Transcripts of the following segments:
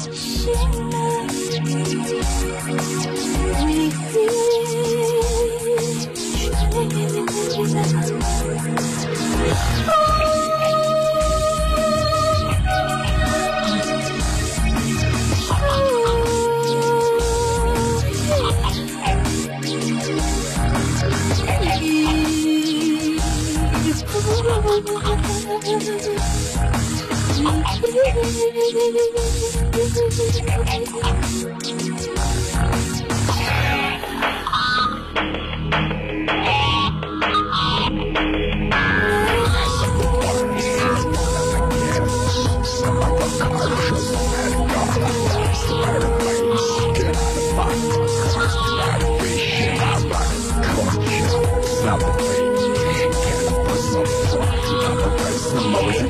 醒了你却已不在 hu hu Stop it. Can't.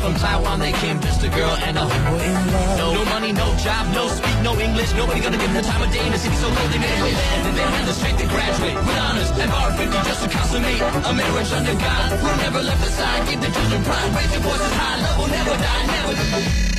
from Taiwan, they came just a girl and a whore in love. No, no money, no job, no speak, no English, nobody gonna give them the time of day in a city so cold they made it. And they had the strength to graduate with honors and bar 50 just to consummate a marriage under God. We'll never left aside. give the children pride, raise your voices high, love will never die, never die.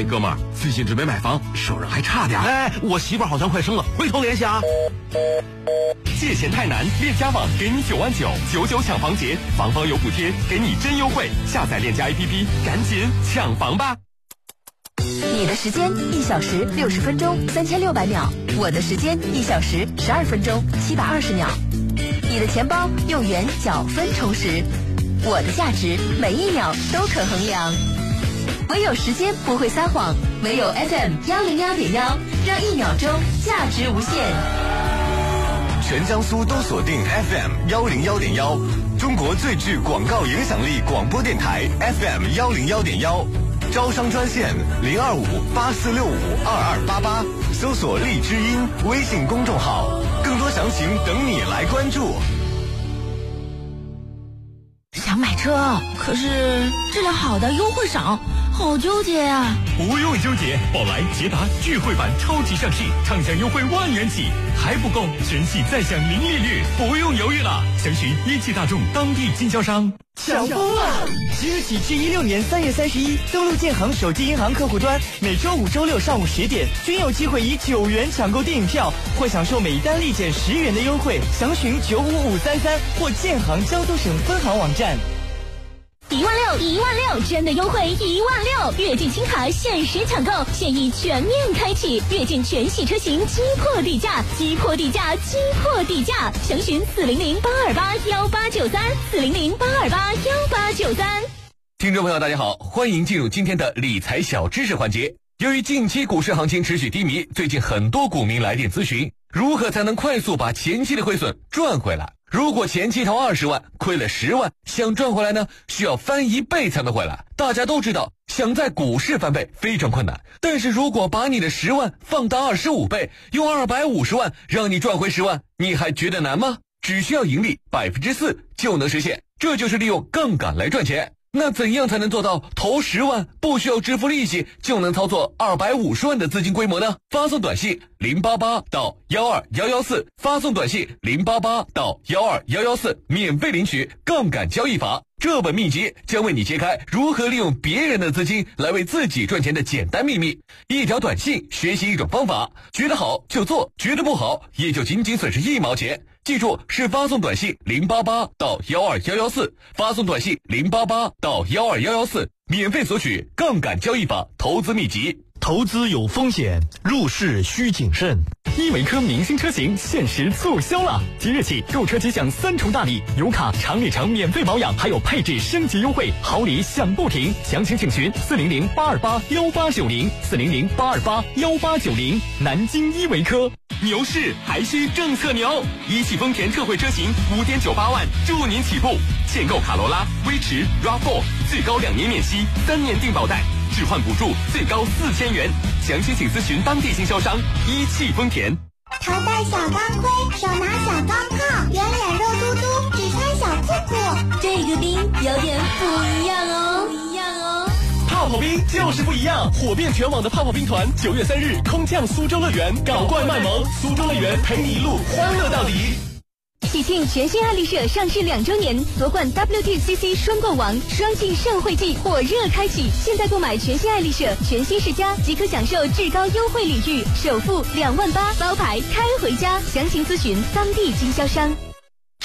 喂，哥们儿，最近准备买房，手上还差点儿。哎，我媳妇儿好像快生了，回头联系啊。借钱太难，链家网给你九万九，九九抢房节，房房有补贴，给你真优惠。下载链家 APP，赶紧抢房吧！你的时间一小时六十分钟三千六百秒，我的时间一小时十二分钟七百二十秒。你的钱包用元角分充实，我的价值每一秒都可衡量。唯有时间不会撒谎，唯有 FM 幺零幺点幺，让一秒钟价值无限。全江苏都锁定 FM 幺零幺点幺，中国最具广告影响力广播电台 FM 幺零幺点幺，招商专线零二五八四六五二二八八，搜索荔枝音微信公众号，更多详情等你来关注。想买车，可是质量好的优惠少，好纠结啊！不用纠结，宝来捷达聚会版超级上市，畅享优惠万元起，还不够，全系再享零利率，不用犹豫了，详询一汽大众当地经销商。抢疯了！即日起至一六年三月三十一，登录建行手机银行客户端，每周五、周六上午十点，均有机会以九元抢购电影票，或享受每单立减十元的优惠。详询九五五三三或建行江苏省分行网站。一万六，一万六，真的优惠一万六！跃进轻卡限时抢购，现已全面开启，跃进全系车型击破底价，击破底价，击破底价！详询四零零八二八幺八九三，四零零八二八幺八九三。听众朋友，大家好，欢迎进入今天的理财小知识环节。由于近期股市行情持续低迷，最近很多股民来电咨询，如何才能快速把前期的亏损赚回来？如果前期投二十万亏了十万，想赚回来呢，需要翻一倍才能回来。大家都知道，想在股市翻倍非常困难，但是如果把你的十万放大二十五倍，用二百五十万让你赚回十万，你还觉得难吗？只需要盈利百分之四就能实现，这就是利用杠杆来赚钱。那怎样才能做到投十万不需要支付利息就能操作二百五十万的资金规模呢？发送短信零八八到幺二幺幺四，发送短信零八八到幺二幺幺四，免费领取杠杆交易法。这本秘籍将为你揭开如何利用别人的资金来为自己赚钱的简单秘密。一条短信学习一种方法，觉得好就做，觉得不好也就仅仅损失一毛钱。记住，是发送短信零八八到幺二幺幺四，发送短信零八八到幺二幺幺四，免费索取杠杆交易法投资秘籍。投资有风险，入市需谨慎。依维柯明星车型限时促销了，即日起购车即享三重大礼，油卡、长里程免费保养，还有配置升级优惠，好礼享不停。详情请询四零零八二八幺八九零四零零八二八幺八九零。南京依维柯，牛市还需政策牛，一汽丰田特惠车型五点九八万，祝您起步。现购卡罗拉、威驰、RAV4，最高两年免息，三年定保贷。置换补助最高四千元，详情请咨询当地经销商一汽丰田。头戴小钢盔，手拿小钢炮，圆脸肉嘟嘟，只穿小裤裤。这个兵有点不一样哦，不一样哦。泡泡冰就是不一样，火遍全网的泡泡兵团，九月三日空降苏州乐园，搞怪卖萌，苏州乐园陪你一路欢乐到底。喜庆全新爱丽舍上市两周年，夺冠 WTCC 双冠王，双庆盛会季火热开启。现在购买全新爱丽舍全新世家，即可享受至高优惠礼遇，首付两万八，包牌开回家。详情咨询当地经销商。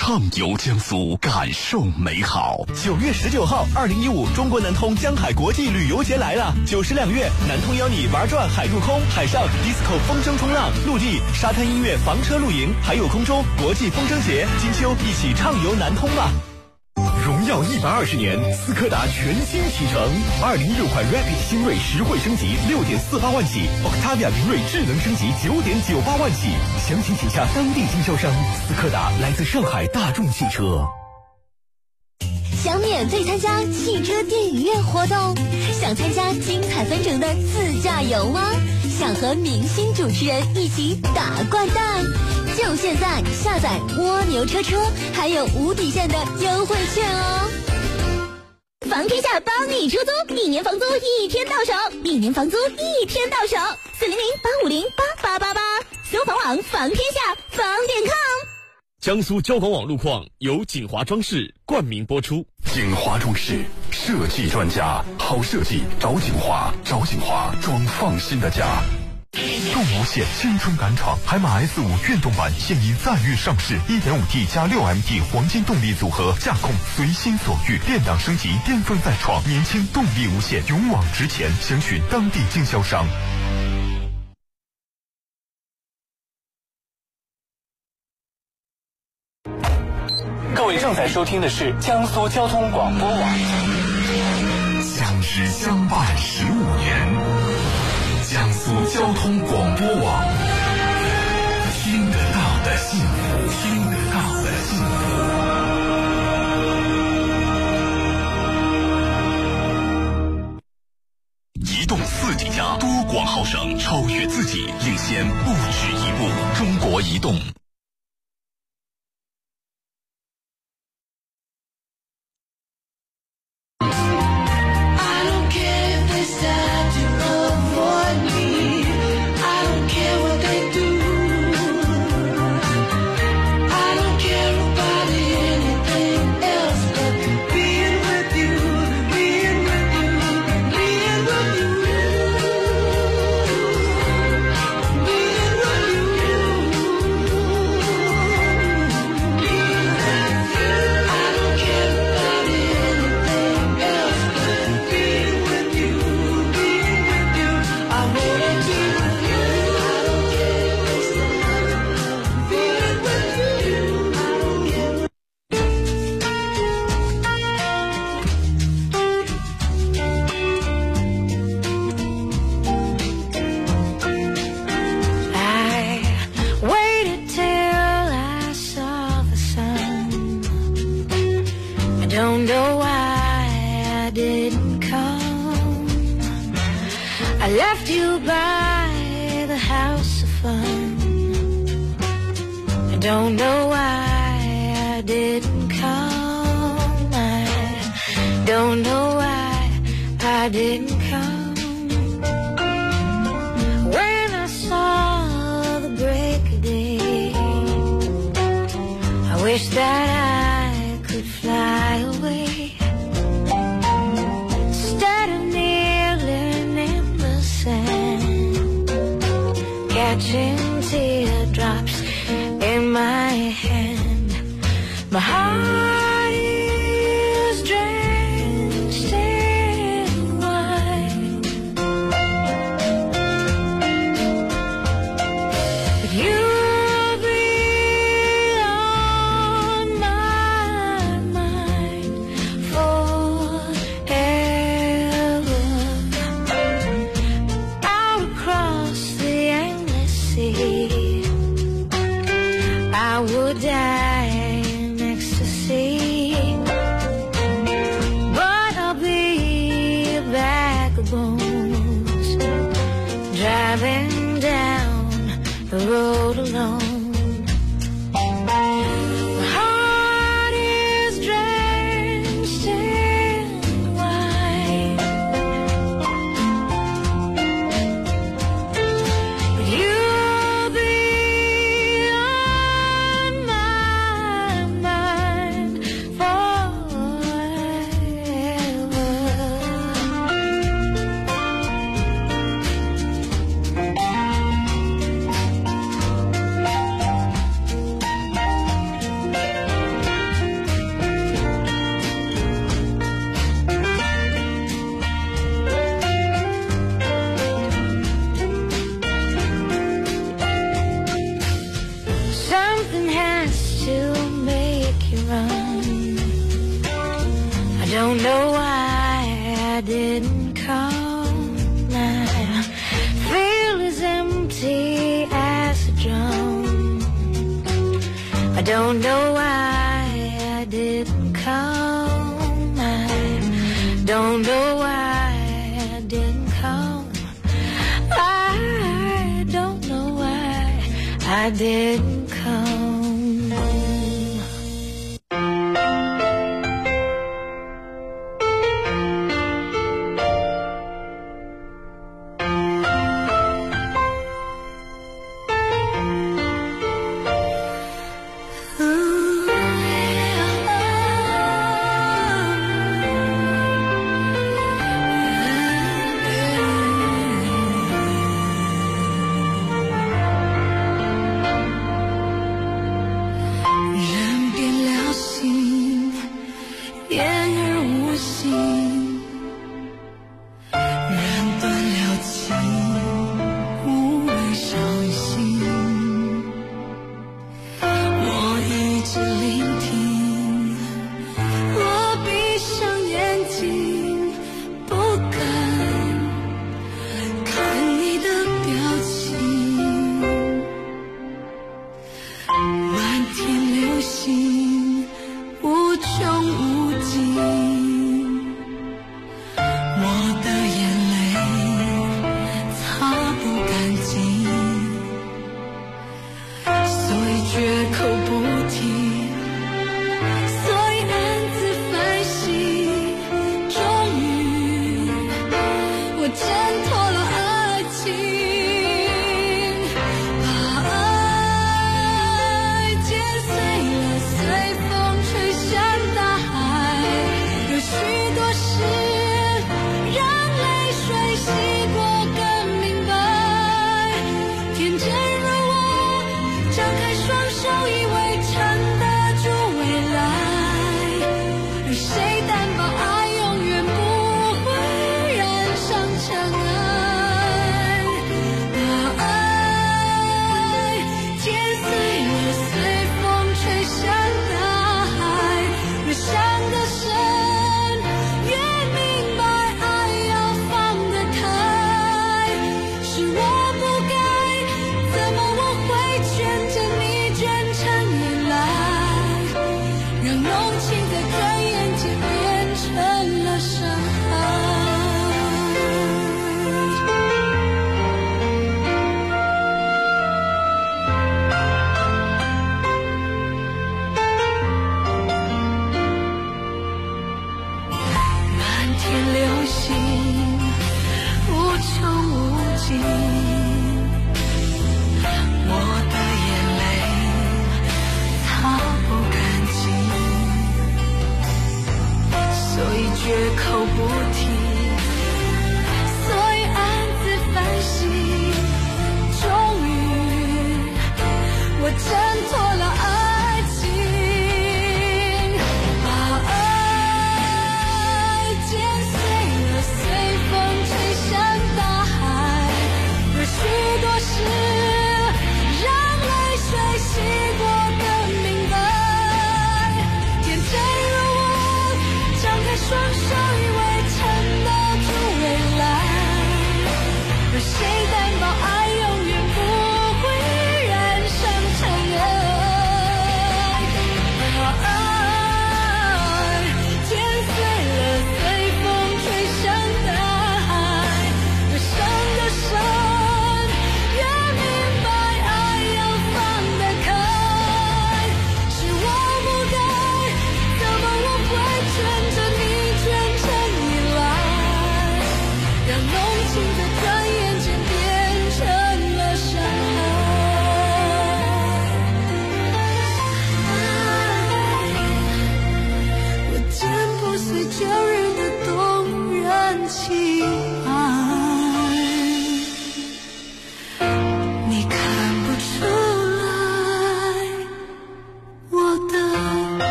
畅游江苏，感受美好。九月十九号，二零一五中国南通江海国际旅游节来了。九十两月，南通邀你玩转海陆空，海上 disco 风声冲浪，陆地沙滩音乐房车露营，还有空中国际风筝节。金秋一起畅游南通吧。荣耀一百二十年，斯柯达全新启程，二零一六款 Rapid 新锐实惠升级六点四八万起，Octavia 明锐智能升级九点九八万起，详情请洽当地经销商。斯柯达来自上海大众汽车。想免费参加汽车电影院活动，想参加精彩纷呈的自驾游吗？想和明星主持人一起打掼蛋？就现在下载蜗牛车车，还有无底线的优惠券哦！房天下帮你出租，一年房租一天到手，一年房租一天到手，四零零八五零八八八八，搜房网房天下房点 com。江苏交广网路况由锦华装饰冠名播出。锦华装饰设计专家，好设计找锦华，找锦华装放心的家。动无限青春敢闯，海马 S 五运动版现已载誉上市，1.5T 加 6MT 黄金动力组合，驾控随心所欲，电档升级巅峰再创，年轻动力无限，勇往直前。详询当地经销商。收听的是江苏交通广播网。相知相伴十五年，江苏交通广播网，听得到的幸福，听得到的幸福。移动四 G 加多广豪省，超越自己，领先不止一步。中国移动。Alone.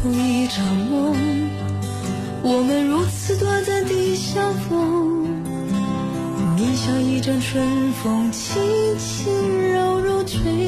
同一场梦，我们如此短暂的相逢，你像一阵春风，轻轻柔柔吹。